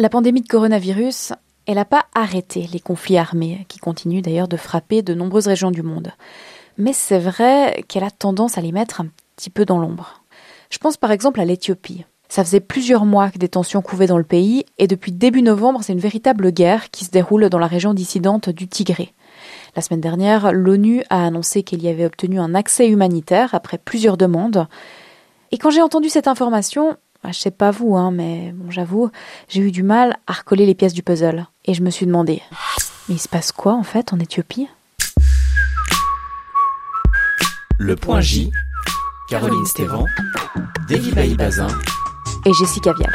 La pandémie de coronavirus, elle n'a pas arrêté les conflits armés, qui continuent d'ailleurs de frapper de nombreuses régions du monde. Mais c'est vrai qu'elle a tendance à les mettre un petit peu dans l'ombre. Je pense par exemple à l'Éthiopie. Ça faisait plusieurs mois que des tensions couvaient dans le pays, et depuis début novembre, c'est une véritable guerre qui se déroule dans la région dissidente du Tigré. La semaine dernière, l'ONU a annoncé qu'elle y avait obtenu un accès humanitaire après plusieurs demandes. Et quand j'ai entendu cette information, je sais pas vous, hein, mais bon, j'avoue, j'ai eu du mal à recoller les pièces du puzzle. Et je me suis demandé, mais il se passe quoi en fait en Éthiopie? Le point J, Caroline Stévan, Davy Bazin et Jessica Vial.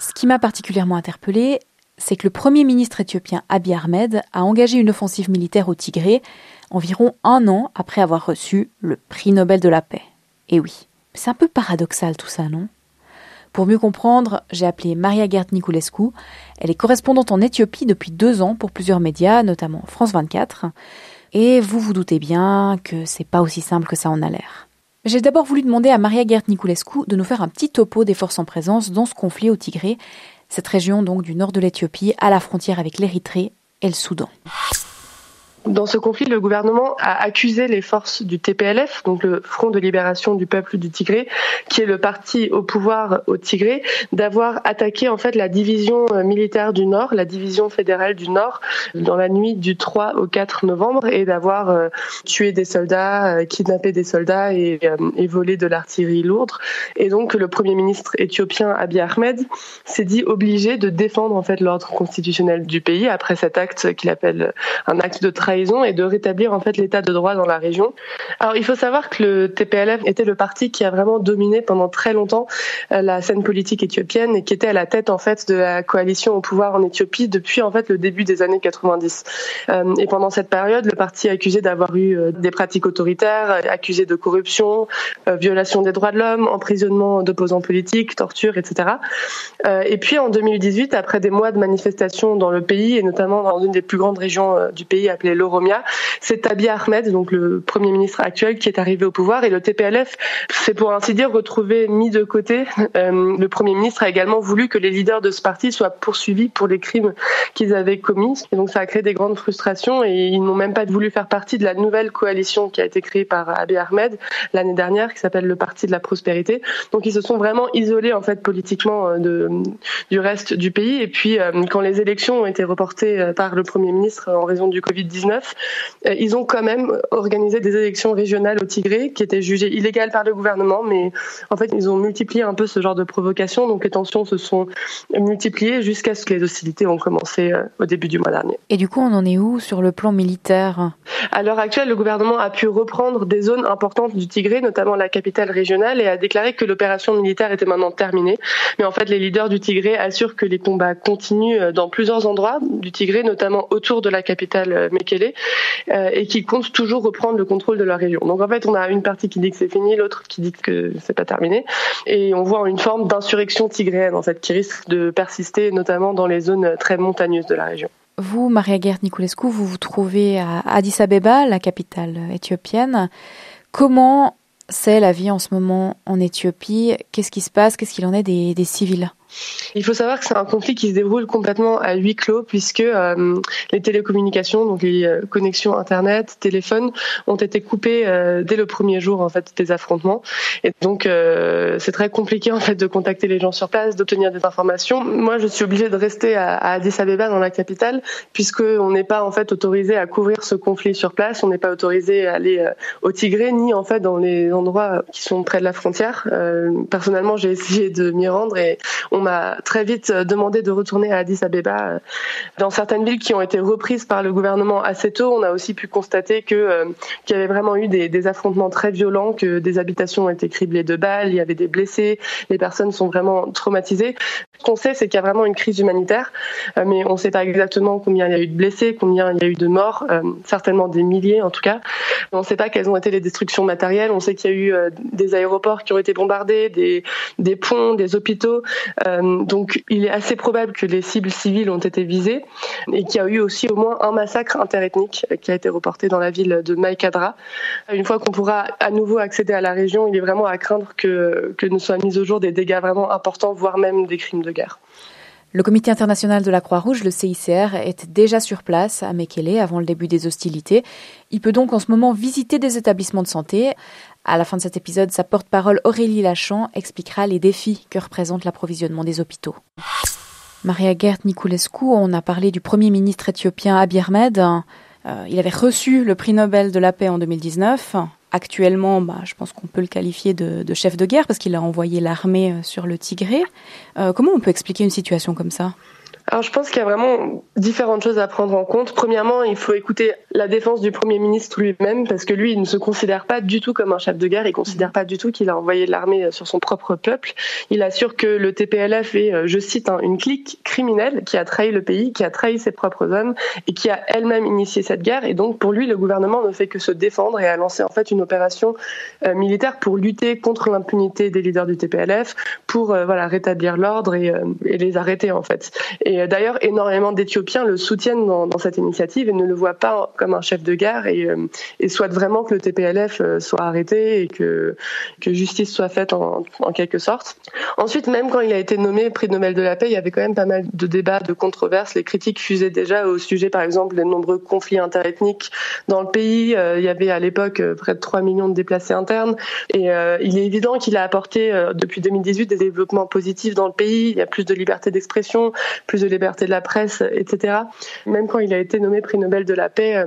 Ce qui m'a particulièrement interpellée, c'est que le Premier ministre éthiopien Abiy Ahmed a engagé une offensive militaire au Tigré environ un an après avoir reçu le prix Nobel de la paix. Et oui, c'est un peu paradoxal tout ça, non? Pour mieux comprendre, j'ai appelé Maria Gert Niculescu. Elle est correspondante en Éthiopie depuis deux ans pour plusieurs médias, notamment France 24. Et vous vous doutez bien que c'est pas aussi simple que ça en a l'air. J'ai d'abord voulu demander à Maria Gert Niculescu de nous faire un petit topo des forces en présence dans ce conflit au Tigré, cette région donc du nord de l'Éthiopie à la frontière avec l'Érythrée et le Soudan. Dans ce conflit, le gouvernement a accusé les forces du TPLF, donc le Front de libération du peuple du Tigré, qui est le parti au pouvoir au Tigré, d'avoir attaqué en fait la division euh, militaire du Nord, la division fédérale du Nord, dans la nuit du 3 au 4 novembre, et d'avoir euh, tué des soldats, euh, kidnappé des soldats et, et volé de l'artillerie lourde. Et donc le premier ministre éthiopien Abiy Ahmed s'est dit obligé de défendre en fait l'ordre constitutionnel du pays après cet acte qu'il appelle un acte de et de rétablir en fait l'état de droit dans la région. Alors il faut savoir que le TPLF était le parti qui a vraiment dominé pendant très longtemps euh, la scène politique éthiopienne et qui était à la tête en fait de la coalition au pouvoir en Éthiopie depuis en fait le début des années 90. Euh, et pendant cette période, le parti est accusé d'avoir eu euh, des pratiques autoritaires, accusé de corruption, violation des droits de l'homme, emprisonnement d'opposants politiques, torture, etc. Et puis en 2018, après des mois de manifestations dans le pays et notamment dans une des plus grandes régions du pays appelée l'Oromia, c'est Abiy Ahmed, donc le premier ministre actuel, qui est arrivé au pouvoir. Et le TPLF, c'est pour ainsi dire retrouvé mis de côté. Euh, le premier ministre a également voulu que les leaders de ce parti soient poursuivis pour les crimes qu'ils avaient commis. Et donc ça a créé des grandes frustrations et ils n'ont même pas voulu faire partie de la nouvelle coalition qui a été créée par Abiy Ahmed l'année dernière, qui s'appelle le Parti de la prospérité. Donc ils se sont vraiment isolés en fait politiquement euh, du reste du pays. Et puis euh, quand les élections ont été reportées par le premier ministre en raison du Covid-19, euh, ils ont quand même organisé des élections régionales au Tigré qui étaient jugées illégales par le gouvernement, mais en fait ils ont multiplié un peu ce genre de provocation, donc les tensions se sont multipliées jusqu'à ce que les hostilités ont commencé euh, au début du mois dernier. Et du coup, on en est où sur le plan militaire? À l'heure actuelle, le gouvernement a pu reprendre des zones importantes du Tigré, notamment la capitale régionale, et a déclaré que l'opération militaire était maintenant terminée. Mais en fait, les leaders du Tigré assurent que les combats continuent euh, dans plusieurs endroits du Tigré, notamment autour de la capitale Mekele euh, et qui comptent toujours reprendre le contrôle de leur région. Donc en fait, on a une partie qui dit que c'est fini, l'autre qui dit que c'est pas terminé, et on voit une forme d'insurrection tigréenne en fait qui risque de persister, notamment dans les zones très montagneuses de la région. Vous, Maria Gert Niculescu, vous vous trouvez à Addis Abeba, la capitale éthiopienne. Comment c'est la vie en ce moment en Éthiopie? Qu'est-ce qui se passe? Qu'est-ce qu'il en est des, des civils? Il faut savoir que c'est un conflit qui se déroule complètement à huis clos puisque euh, les télécommunications, donc les euh, connexions internet, téléphone, ont été coupées euh, dès le premier jour en fait des affrontements. Et donc c'est très compliqué en fait de contacter les gens sur place, d'obtenir des informations. Moi, je suis obligée de rester à, à Addis Abeba dans la capitale puisque on n'est pas en fait autorisé à couvrir ce conflit sur place. On n'est pas autorisé à aller au Tigré ni en fait dans les endroits qui sont près de la frontière. personnellement, j'ai essayé de m'y rendre et on m'a très vite euh, demandé de retourner à Addis Abeba. Euh, dans certaines villes qui ont été reprises par le gouvernement assez tôt, on a aussi pu constater euh, qu'il y avait vraiment eu des, affrontements très violents, que des habitations ont été criblées de balles, il y avait des blessés, les personnes sont vraiment traumatisées. Ce qu'on sait, c'est qu'il y a vraiment une crise humanitaire, mais on ne sait pas exactement combien il y a eu de blessés, combien il y a eu de morts, certainement des milliers en tout cas. On ne sait pas quelles ont été les destructions matérielles. On sait qu'il y a eu des aéroports qui ont été bombardés, des ponts, des hôpitaux. Euh, donc il est assez probable que les cibles civiles ont été visées et qu'il y a eu aussi au moins un massacre interethnique qui a été reporté dans la ville de Maïkadra. Une fois qu'on pourra à nouveau accéder à la région, il est vraiment à craindre que, que ne soient mis au jour des dégâts vraiment importants, voire même des crimes de guerre. Le comité international de la Croix-Rouge, le CICR, est déjà sur place à Mekele avant le début des hostilités. Il peut donc en ce moment visiter des établissements de santé. À la fin de cet épisode, sa porte-parole Aurélie Lachan expliquera les défis que représente l'approvisionnement des hôpitaux. Maria Gert Niculescu, on a parlé du premier ministre éthiopien Abiy Ahmed. Euh, il avait reçu le prix Nobel de la paix en 2019. Actuellement, bah, je pense qu'on peut le qualifier de, chef de guerre parce qu'il a envoyé l'armée euh, sur le Tigré. Euh, comment on peut expliquer une situation comme ça? Alors je pense qu'il y a vraiment différentes choses à prendre en compte. Premièrement, il faut écouter la défense du Premier ministre lui-même, parce que lui, il ne se considère pas du tout comme un chef de guerre, il ne considère pas du tout qu'il a envoyé l'armée sur son propre peuple. Il assure que le TPLF est, euh, je cite, hein, une clique criminelle qui a trahi le pays, qui a trahi ses propres hommes et qui a elle-même initié cette guerre. Et donc pour lui, le gouvernement ne fait que se défendre et a lancé en fait une opération euh, militaire pour lutter contre l'impunité des leaders du TPLF, pour euh, voilà rétablir l'ordre et, les arrêter en fait. Et d'ailleurs, énormément d'Éthiopiens le soutiennent dans, cette initiative et ne le voient pas comme un chef de guerre et, euh, et souhaitent vraiment que le TPLF euh, soit arrêté et que, justice soit faite en, quelque sorte. Ensuite, même quand il a été nommé prix Nobel de la paix, il y avait quand même pas mal de débats, de controverses. Les critiques fusaient déjà au sujet, par exemple, des nombreux conflits interethniques dans le pays. Euh, il y avait à l'époque près de 3 millions de déplacés internes. Et il est évident qu'il a apporté depuis 2018 des développements positifs dans le pays. Il y a plus de liberté d'expression, plus de liberté de la presse, etc. Même quand il a été nommé prix Nobel de la paix, euh,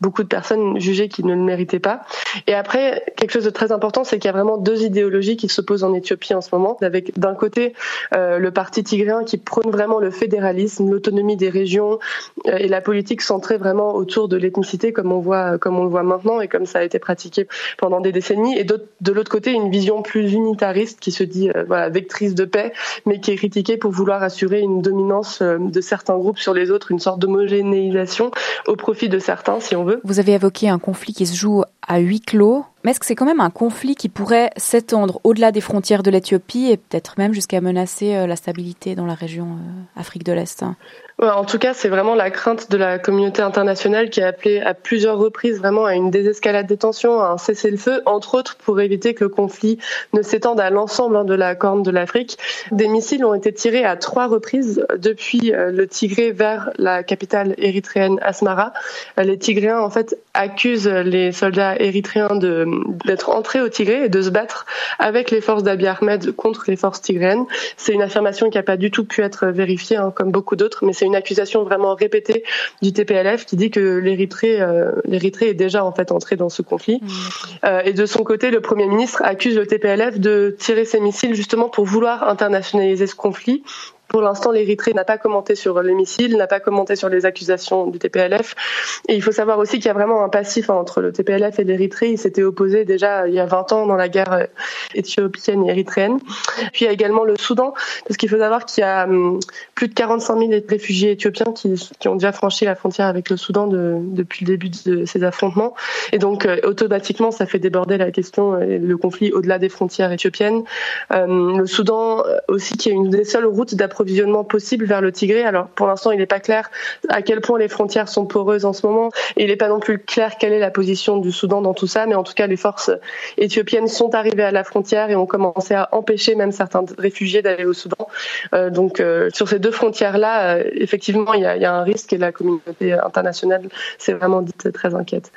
beaucoup de personnes jugeaient qu'il ne le méritait pas. Et après, quelque chose de très important, c'est qu'il y a vraiment deux idéologies qui s'opposent en Éthiopie en ce moment, avec d'un côté euh, le parti tigréen qui prône vraiment le fédéralisme, l'autonomie des régions euh, et la politique centrée vraiment autour de l'ethnicité, comme on voit, comme on le voit maintenant et comme ça a été pratiqué pendant des décennies. Et de l'autre côté, une vision plus unitariste qui se dit euh, vectrice de paix, mais qui est critiquée pour vouloir assurer une dominance de certains groupes sur les autres, une sorte d'homogénéisation au profit de certains Vous avez évoqué un conflit qui se joue à huis clos. Mais est-ce que c'est quand même un conflit qui pourrait s'étendre au-delà des frontières de l'Éthiopie et peut-être même jusqu'à menacer euh, la stabilité dans la région euh, Afrique de l'Est hein? En tout cas, c'est vraiment la crainte de la communauté internationale qui a appelé à plusieurs reprises vraiment à une désescalade des tensions, à un cessez-le-feu, entre autres pour éviter que le conflit ne s'étende à l'ensemble hein, de la Corne de l'Afrique. Des missiles ont été tirés à trois reprises depuis euh, le Tigré vers la capitale érythréenne Asmara. Les Tigréens, en fait, accusent les soldats érythréens d'être entrés au Tigré et de se battre avec les forces d'Abiy Ahmed contre les forces tigréennes. C'est une affirmation qui n'a pas du tout pu être vérifiée, hein, comme beaucoup d'autres, mais c'est une accusation vraiment répétée du TPLF qui dit que l'Érythrée, euh, l'Érythrée est déjà en fait entrée dans ce conflit. Mmh. Euh, et de son côté, le Premier ministre accuse le TPLF de tirer ses missiles justement pour vouloir internationaliser ce conflit pour l'instant, l'Érythrée n'a pas commenté sur les missiles, n'a pas commenté sur les accusations du TPLF. Et il faut savoir aussi qu'il y a vraiment un passif hein, entre le TPLF et l'Érythrée. Ils s'étaient opposés déjà il y a 20 ans dans la guerre euh, éthiopienne et érythréenne. Puis il y a également le Soudan, parce qu'il faut savoir qu'il y a hum, plus de 45 000 réfugiés éthiopiens qui, ont déjà franchi la frontière avec le Soudan de, depuis le début de ces affrontements. Et donc, euh, automatiquement, ça fait déborder la question, euh, le conflit au-delà des frontières éthiopiennes. le Soudan aussi, qui est une des seules routes d'approche approvisionnement possible vers le Tigré. Alors pour l'instant, il n'est pas clair à quel point les frontières sont poreuses en ce moment. Et il n'est pas non plus clair quelle est la position du Soudan dans tout ça. Mais en tout cas, les forces éthiopiennes sont arrivées à la frontière et ont commencé à empêcher même certains réfugiés d'aller au Soudan. Euh, donc euh, sur ces deux frontières-là, euh, effectivement, il y, a, y, a, un risque et la communauté internationale s'est vraiment dite très inquiète.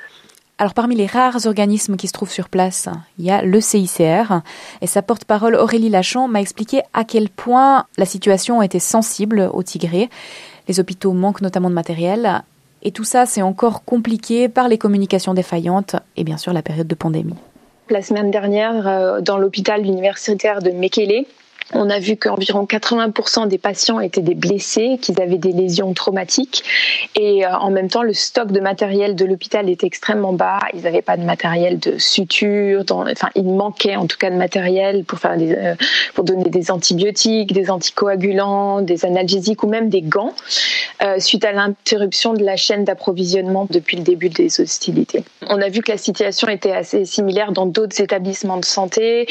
Alors parmi les rares organismes qui se trouvent sur place, il y a le CICR et sa porte-parole Aurélie Lachan m'a expliqué à quel point la situation était sensible au Tigré. Les hôpitaux manquent notamment de matériel et tout ça c'est encore compliqué par les communications défaillantes et bien sûr la période de pandémie. La semaine dernière, euh, dans l'hôpital universitaire de Mekele, on a vu qu'environ 80% des patients étaient des blessés, qu'ils avaient des lésions traumatiques. Et euh, en même temps, le stock de matériel de l'hôpital était extrêmement bas. Ils n'avaient pas de matériel de suture. enfin, il manquait en tout cas de matériel pour, faire euh, pour donner des antibiotiques, des anticoagulants, des analgésiques ou même des gants. euh, suite à l'interruption de la chaîne d'approvisionnement depuis le début des hostilités. On a vu que la situation était assez similaire dans d'autres établissements de santé.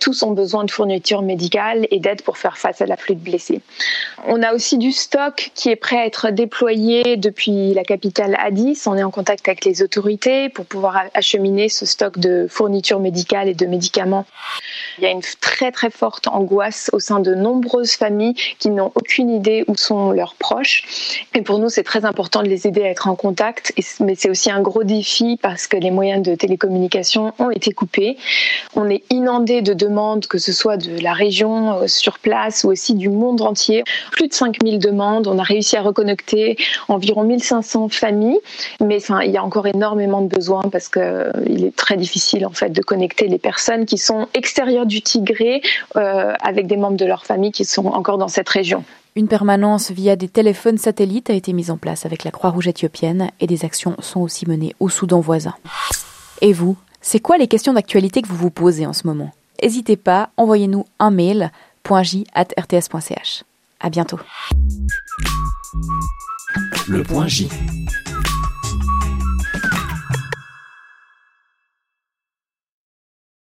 Tous ont besoin de fournitures médicales et d'aide pour faire face à l'afflux de blessés. On a aussi du stock qui est prêt à être déployé depuis la capitale Addis. On est en contact avec les autorités pour pouvoir acheminer ce stock de fournitures médicales et de médicaments. Il y a une très très forte angoisse au sein de nombreuses familles qui n'ont aucune idée où sont leurs proches. Et pour nous, c'est très important de les aider à être en contact. Mais c'est aussi un gros défi parce que les moyens de télécommunication ont été coupés. On est inondé de demandes, que ce soit de la région euh, sur place ou aussi du monde entier. Plus de 5000 demandes. On a réussi à reconnecter environ 1500 familles. Mais enfin, il y a encore énormément de besoins parce qu'il euh, est très difficile en fait de connecter les personnes qui sont extérieures du Tigré euh, avec des membres de leur famille qui sont encore dans cette région. Une permanence via des téléphones satellites a été mise en place avec la Croix-Rouge éthiopienne et des actions sont aussi menées au Soudan voisin. Et vous, c'est quoi les questions d'actualité que vous vous posez en ce moment? N'hésitez pas, envoyez-nous un mail .j@rts.ch. À bientôt. Le point J.